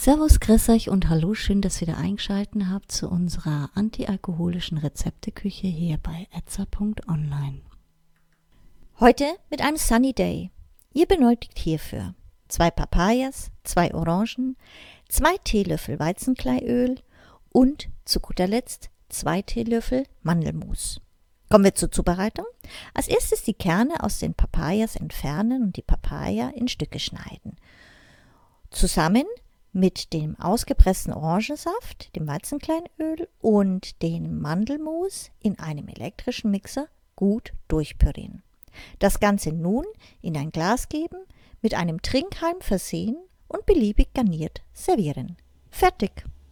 Servus, grüß euch und hallo, schön, dass ihr wieder eingeschalten habt zu unserer antialkoholischen Rezepteküche hier bei etza.online. Heute mit einem Sunny Day. Ihr benötigt hierfür zwei Papayas, zwei Orangen, zwei Teelöffel Weizenkleiöl und zu guter Letzt zwei Teelöffel Mandelmus. Kommen wir zur Zubereitung. Als erstes die Kerne aus den Papayas entfernen und die Papaya in Stücke schneiden. Zusammen mit dem ausgepressten Orangensaft, dem Weizenkleinöl und dem Mandelmus in einem elektrischen Mixer gut durchpürieren. Das Ganze nun in ein Glas geben, mit einem Trinkhalm versehen und beliebig garniert servieren. Fertig!